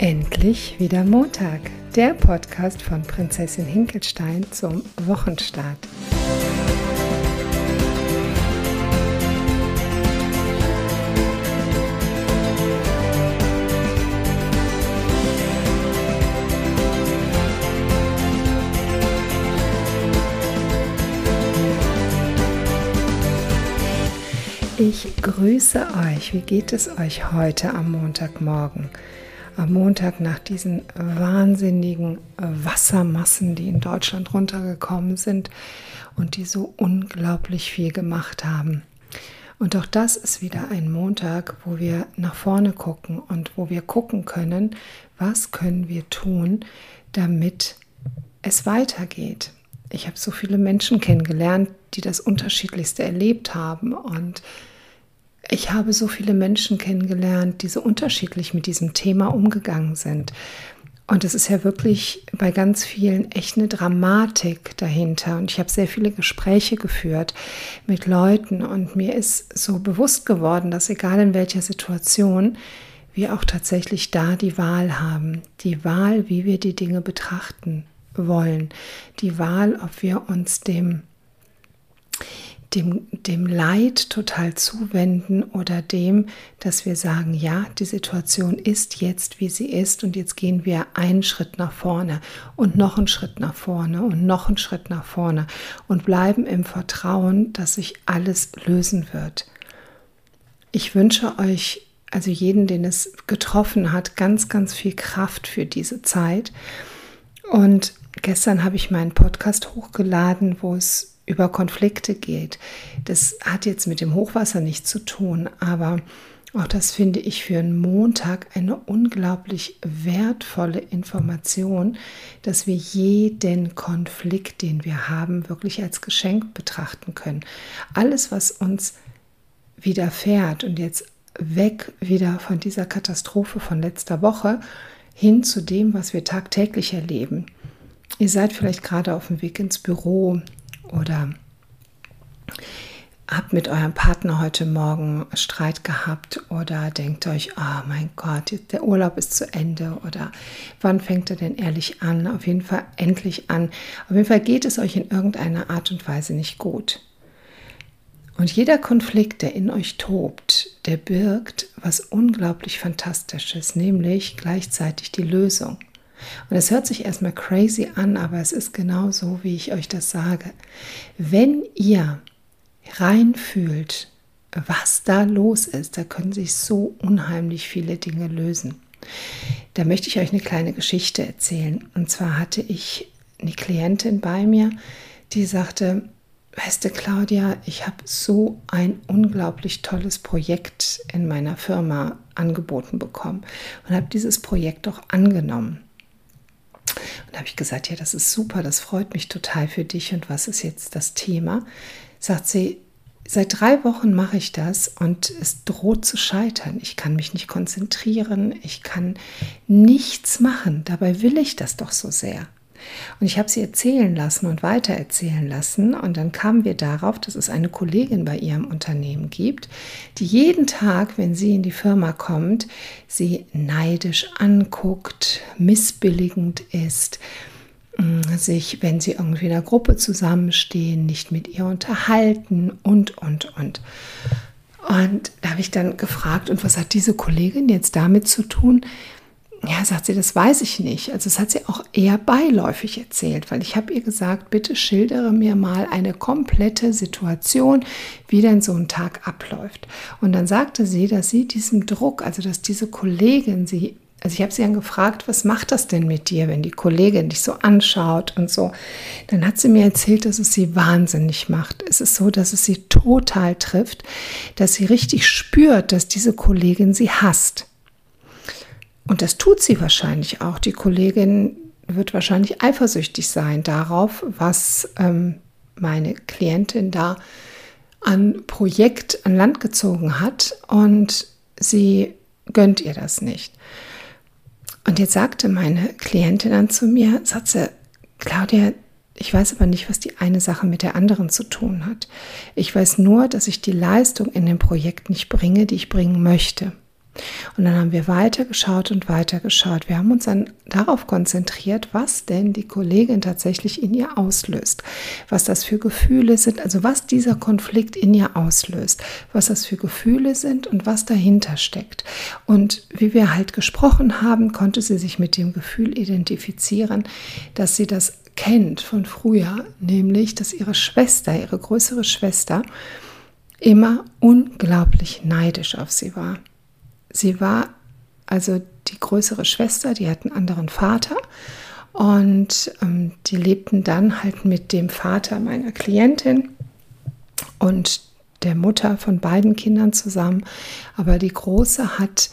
Endlich wieder Montag, der Podcast von Prinzessin Hinkelstein zum Wochenstart. Ich grüße euch. Wie geht es euch heute am Montagmorgen? Am Montag nach diesen wahnsinnigen Wassermassen, die in Deutschland runtergekommen sind und die so unglaublich viel gemacht haben. Und auch das ist wieder ein Montag, wo wir nach vorne gucken und wo wir gucken können, was können wir tun, damit es weitergeht. Ich habe so viele Menschen kennengelernt, die das Unterschiedlichste erlebt haben und ich habe so viele Menschen kennengelernt, die so unterschiedlich mit diesem Thema umgegangen sind. Und es ist ja wirklich bei ganz vielen echt eine Dramatik dahinter. Und ich habe sehr viele Gespräche geführt mit Leuten und mir ist so bewusst geworden, dass egal in welcher Situation, wir auch tatsächlich da die Wahl haben. Die Wahl, wie wir die Dinge betrachten wollen. Die Wahl, ob wir uns dem dem, dem Leid total zuwenden oder dem, dass wir sagen, ja, die Situation ist jetzt, wie sie ist und jetzt gehen wir einen Schritt nach vorne und noch einen Schritt nach vorne und noch einen Schritt nach vorne und bleiben im Vertrauen, dass sich alles lösen wird. Ich wünsche euch, also jeden, den es getroffen hat, ganz, ganz viel Kraft für diese Zeit. Und gestern habe ich meinen Podcast hochgeladen, wo es über Konflikte geht. Das hat jetzt mit dem Hochwasser nichts zu tun, aber auch das finde ich für einen Montag eine unglaublich wertvolle Information, dass wir jeden Konflikt, den wir haben, wirklich als Geschenk betrachten können. Alles, was uns widerfährt und jetzt weg wieder von dieser Katastrophe von letzter Woche hin zu dem, was wir tagtäglich erleben. Ihr seid vielleicht gerade auf dem Weg ins Büro, oder habt mit eurem Partner heute Morgen Streit gehabt oder denkt euch, oh mein Gott, der Urlaub ist zu Ende oder wann fängt er denn ehrlich an? Auf jeden Fall endlich an. Auf jeden Fall geht es euch in irgendeiner Art und Weise nicht gut. Und jeder Konflikt, der in euch tobt, der birgt was unglaublich Fantastisches, nämlich gleichzeitig die Lösung. Und es hört sich erstmal crazy an, aber es ist genau so, wie ich euch das sage. Wenn ihr reinfühlt, was da los ist, da können sich so unheimlich viele Dinge lösen. Da möchte ich euch eine kleine Geschichte erzählen. Und zwar hatte ich eine Klientin bei mir, die sagte, weißt du, Claudia, ich habe so ein unglaublich tolles Projekt in meiner Firma angeboten bekommen und habe dieses Projekt auch angenommen. Und da habe ich gesagt, ja, das ist super, das freut mich total für dich. Und was ist jetzt das Thema? Sagt sie, seit drei Wochen mache ich das und es droht zu scheitern. Ich kann mich nicht konzentrieren, ich kann nichts machen. Dabei will ich das doch so sehr. Und ich habe sie erzählen lassen und weiter erzählen lassen. Und dann kamen wir darauf, dass es eine Kollegin bei ihrem Unternehmen gibt, die jeden Tag, wenn sie in die Firma kommt, sie neidisch anguckt, missbilligend ist, mm, sich, wenn sie irgendwie in einer Gruppe zusammenstehen, nicht mit ihr unterhalten und, und, und. Und da habe ich dann gefragt, und was hat diese Kollegin jetzt damit zu tun? Ja, sagt sie, das weiß ich nicht. Also das hat sie auch eher beiläufig erzählt, weil ich habe ihr gesagt, bitte schildere mir mal eine komplette Situation, wie denn so ein Tag abläuft. Und dann sagte sie, dass sie diesem Druck, also dass diese Kollegin sie, also ich habe sie dann gefragt, was macht das denn mit dir, wenn die Kollegin dich so anschaut und so. Dann hat sie mir erzählt, dass es sie wahnsinnig macht. Es ist so, dass es sie total trifft, dass sie richtig spürt, dass diese Kollegin sie hasst. Und das tut sie wahrscheinlich auch. Die Kollegin wird wahrscheinlich eifersüchtig sein darauf, was ähm, meine Klientin da an Projekt an Land gezogen hat und sie gönnt ihr das nicht. Und jetzt sagte meine Klientin dann zu mir, sagte Claudia, ich weiß aber nicht, was die eine Sache mit der anderen zu tun hat. Ich weiß nur, dass ich die Leistung in dem Projekt nicht bringe, die ich bringen möchte. Und dann haben wir weitergeschaut und weitergeschaut. Wir haben uns dann darauf konzentriert, was denn die Kollegin tatsächlich in ihr auslöst, was das für Gefühle sind, also was dieser Konflikt in ihr auslöst, was das für Gefühle sind und was dahinter steckt. Und wie wir halt gesprochen haben, konnte sie sich mit dem Gefühl identifizieren, dass sie das kennt von früher, nämlich dass ihre Schwester, ihre größere Schwester, immer unglaublich neidisch auf sie war. Sie war also die größere Schwester, die hat einen anderen Vater und ähm, die lebten dann halt mit dem Vater meiner Klientin und der Mutter von beiden Kindern zusammen. Aber die Große hat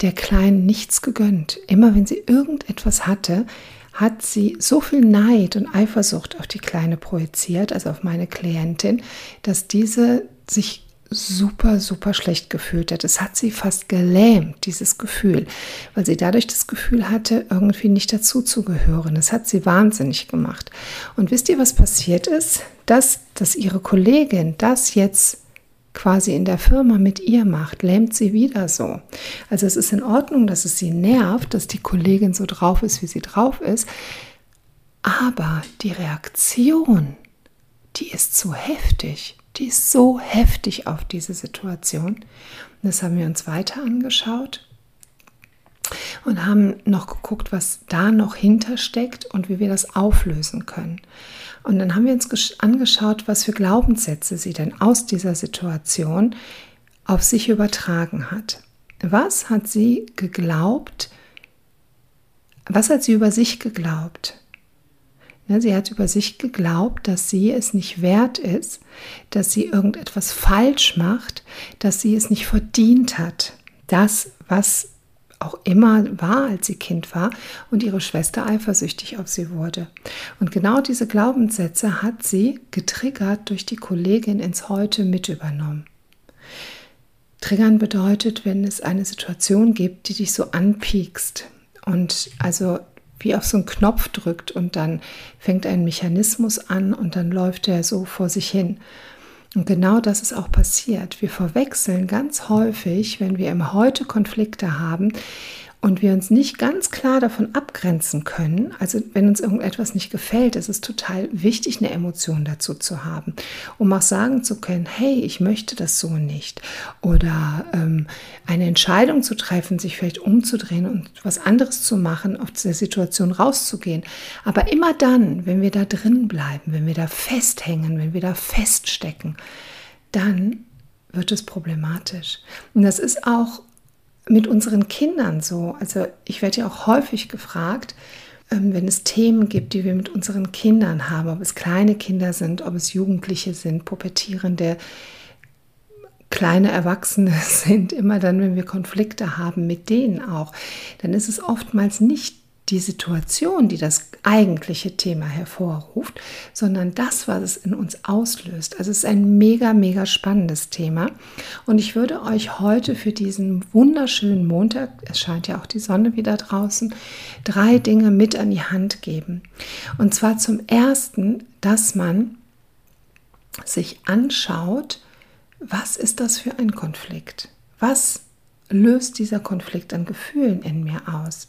der Kleinen nichts gegönnt. Immer wenn sie irgendetwas hatte, hat sie so viel Neid und Eifersucht auf die Kleine projiziert, also auf meine Klientin, dass diese sich super, super schlecht gefühlt hat. Es hat sie fast gelähmt, dieses Gefühl, weil sie dadurch das Gefühl hatte, irgendwie nicht dazuzugehören. Es hat sie wahnsinnig gemacht. Und wisst ihr, was passiert ist? Dass, dass ihre Kollegin das jetzt quasi in der Firma mit ihr macht, lähmt sie wieder so. Also es ist in Ordnung, dass es sie nervt, dass die Kollegin so drauf ist, wie sie drauf ist. Aber die Reaktion, die ist zu heftig die ist so heftig auf diese Situation. Und das haben wir uns weiter angeschaut und haben noch geguckt, was da noch hintersteckt und wie wir das auflösen können. Und dann haben wir uns angeschaut, was für Glaubenssätze sie denn aus dieser Situation auf sich übertragen hat. Was hat sie geglaubt? Was hat sie über sich geglaubt? Ja, sie hat über sich geglaubt, dass sie es nicht wert ist, dass sie irgendetwas falsch macht, dass sie es nicht verdient hat. Das, was auch immer war, als sie Kind war und ihre Schwester eifersüchtig auf sie wurde. Und genau diese Glaubenssätze hat sie getriggert durch die Kollegin ins Heute mit übernommen. Triggern bedeutet, wenn es eine Situation gibt, die dich so anpiekst und also wie auf so einen Knopf drückt und dann fängt ein Mechanismus an und dann läuft er so vor sich hin. Und genau das ist auch passiert. Wir verwechseln ganz häufig, wenn wir im Heute Konflikte haben, und wir uns nicht ganz klar davon abgrenzen können, also wenn uns irgendetwas nicht gefällt, ist es total wichtig, eine Emotion dazu zu haben, um auch sagen zu können, hey, ich möchte das so nicht. Oder ähm, eine Entscheidung zu treffen, sich vielleicht umzudrehen und was anderes zu machen, auf der Situation rauszugehen. Aber immer dann, wenn wir da drin bleiben, wenn wir da festhängen, wenn wir da feststecken, dann wird es problematisch. Und das ist auch mit unseren Kindern so. Also ich werde ja auch häufig gefragt, ähm, wenn es Themen gibt, die wir mit unseren Kindern haben, ob es kleine Kinder sind, ob es Jugendliche sind, Pubertierende, kleine Erwachsene sind, immer dann, wenn wir Konflikte haben mit denen auch, dann ist es oftmals nicht die Situation, die das eigentliche Thema hervorruft, sondern das, was es in uns auslöst. Also es ist ein mega, mega spannendes Thema. Und ich würde euch heute für diesen wunderschönen Montag, es scheint ja auch die Sonne wieder draußen, drei Dinge mit an die Hand geben. Und zwar zum ersten, dass man sich anschaut, was ist das für ein Konflikt? Was löst dieser Konflikt an Gefühlen in mir aus?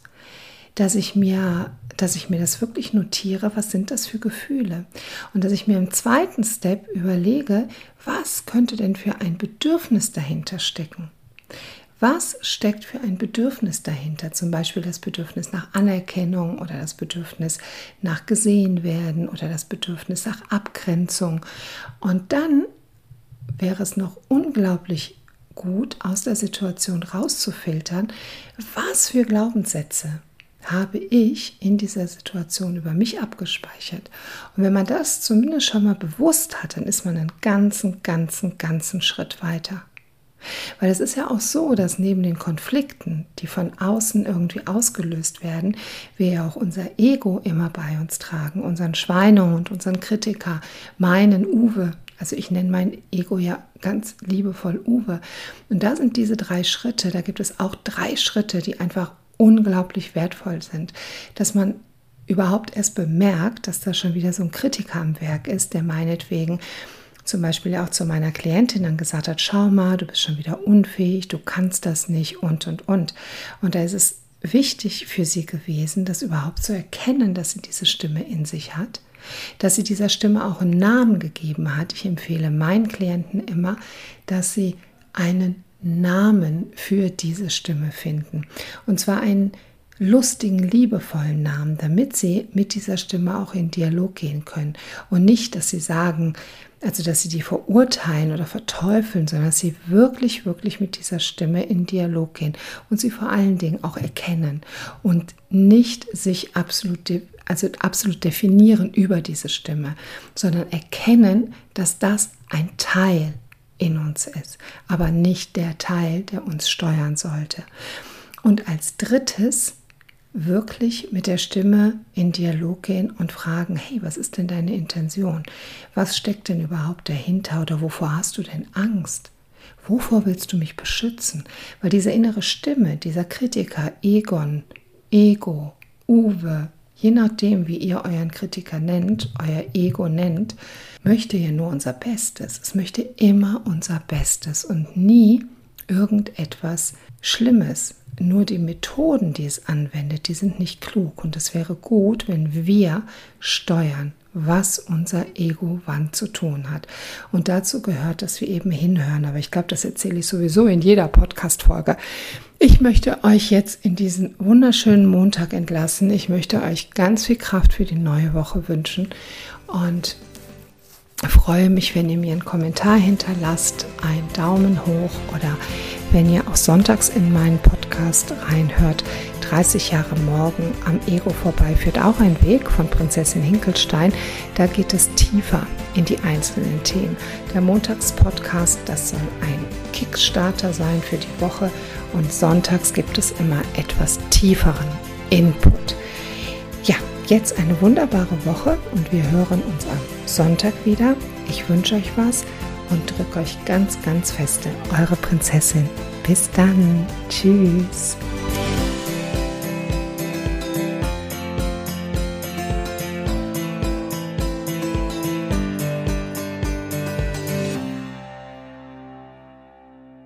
Dass ich mir, dass ich mir das wirklich notiere, was sind das für Gefühle? Und dass ich mir im zweiten Step überlege, was könnte denn für ein Bedürfnis dahinter stecken? Was steckt für ein Bedürfnis dahinter? Zum Beispiel das Bedürfnis nach Anerkennung oder das Bedürfnis nach gesehen werden oder das Bedürfnis nach Abgrenzung. Und dann wäre es noch unglaublich gut, aus der Situation rauszufiltern, was für Glaubenssätze, habe ich in dieser Situation über mich abgespeichert. Und wenn man das zumindest schon mal bewusst hat, dann ist man einen ganzen, ganzen, ganzen Schritt weiter. Weil es ist ja auch so, dass neben den Konflikten, die von außen irgendwie ausgelöst werden, wir ja auch unser Ego immer bei uns tragen, unseren Schweine und unseren Kritiker, meinen Uwe. Also ich nenne mein Ego ja ganz liebevoll Uwe. Und da sind diese drei Schritte, da gibt es auch drei Schritte, die einfach unglaublich wertvoll sind, dass man überhaupt erst bemerkt, dass da schon wieder so ein Kritiker am Werk ist, der meinetwegen zum Beispiel auch zu meiner Klientin dann gesagt hat, schau mal, du bist schon wieder unfähig, du kannst das nicht und, und, und. Und da ist es wichtig für sie gewesen, das überhaupt zu erkennen, dass sie diese Stimme in sich hat, dass sie dieser Stimme auch einen Namen gegeben hat. Ich empfehle meinen Klienten immer, dass sie einen Namen für diese Stimme finden. Und zwar einen lustigen, liebevollen Namen, damit sie mit dieser Stimme auch in Dialog gehen können. Und nicht, dass sie sagen, also dass sie die verurteilen oder verteufeln, sondern dass sie wirklich, wirklich mit dieser Stimme in Dialog gehen und sie vor allen Dingen auch erkennen und nicht sich absolut, also absolut definieren über diese Stimme, sondern erkennen, dass das ein Teil in uns ist, aber nicht der Teil, der uns steuern sollte. Und als drittes wirklich mit der Stimme in Dialog gehen und fragen, hey, was ist denn deine Intention? Was steckt denn überhaupt dahinter oder wovor hast du denn Angst? Wovor willst du mich beschützen? Weil diese innere Stimme, dieser Kritiker, Egon, Ego, Uwe, je nachdem, wie ihr euren Kritiker nennt, euer Ego nennt, möchte ja nur unser Bestes. Es möchte immer unser Bestes und nie irgendetwas Schlimmes. Nur die Methoden, die es anwendet, die sind nicht klug. Und es wäre gut, wenn wir steuern, was unser Ego wann zu tun hat. Und dazu gehört, dass wir eben hinhören. Aber ich glaube, das erzähle ich sowieso in jeder Podcast-Folge. Ich möchte euch jetzt in diesen wunderschönen Montag entlassen. Ich möchte euch ganz viel Kraft für die neue Woche wünschen. Und freue mich, wenn ihr mir einen Kommentar hinterlasst, einen Daumen hoch oder wenn ihr auch sonntags in meinen Podcast reinhört. 30 Jahre morgen am Ego vorbei führt auch ein Weg von Prinzessin Hinkelstein. Da geht es tiefer in die einzelnen Themen. Der Montagspodcast, das soll ein Kickstarter sein für die Woche und sonntags gibt es immer etwas tieferen Input. Ja, jetzt eine wunderbare Woche und wir hören uns am Sonntag wieder. Ich wünsche euch was und drücke euch ganz, ganz feste. Eure Prinzessin. Bis dann. Tschüss.